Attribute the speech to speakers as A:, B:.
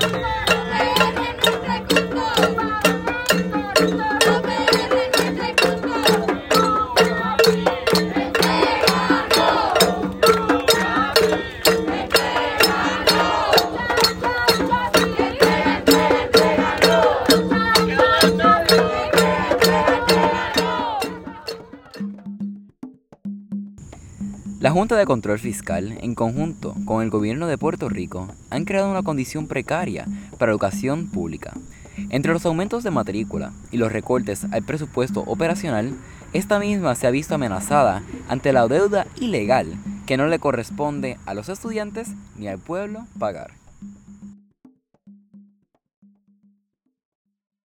A: Música La Junta de Control Fiscal, en conjunto con el gobierno de Puerto Rico, han creado una condición precaria para educación pública. Entre los aumentos de matrícula y los recortes al presupuesto operacional, esta misma se ha visto amenazada ante la deuda ilegal que no le corresponde a los estudiantes ni al pueblo pagar.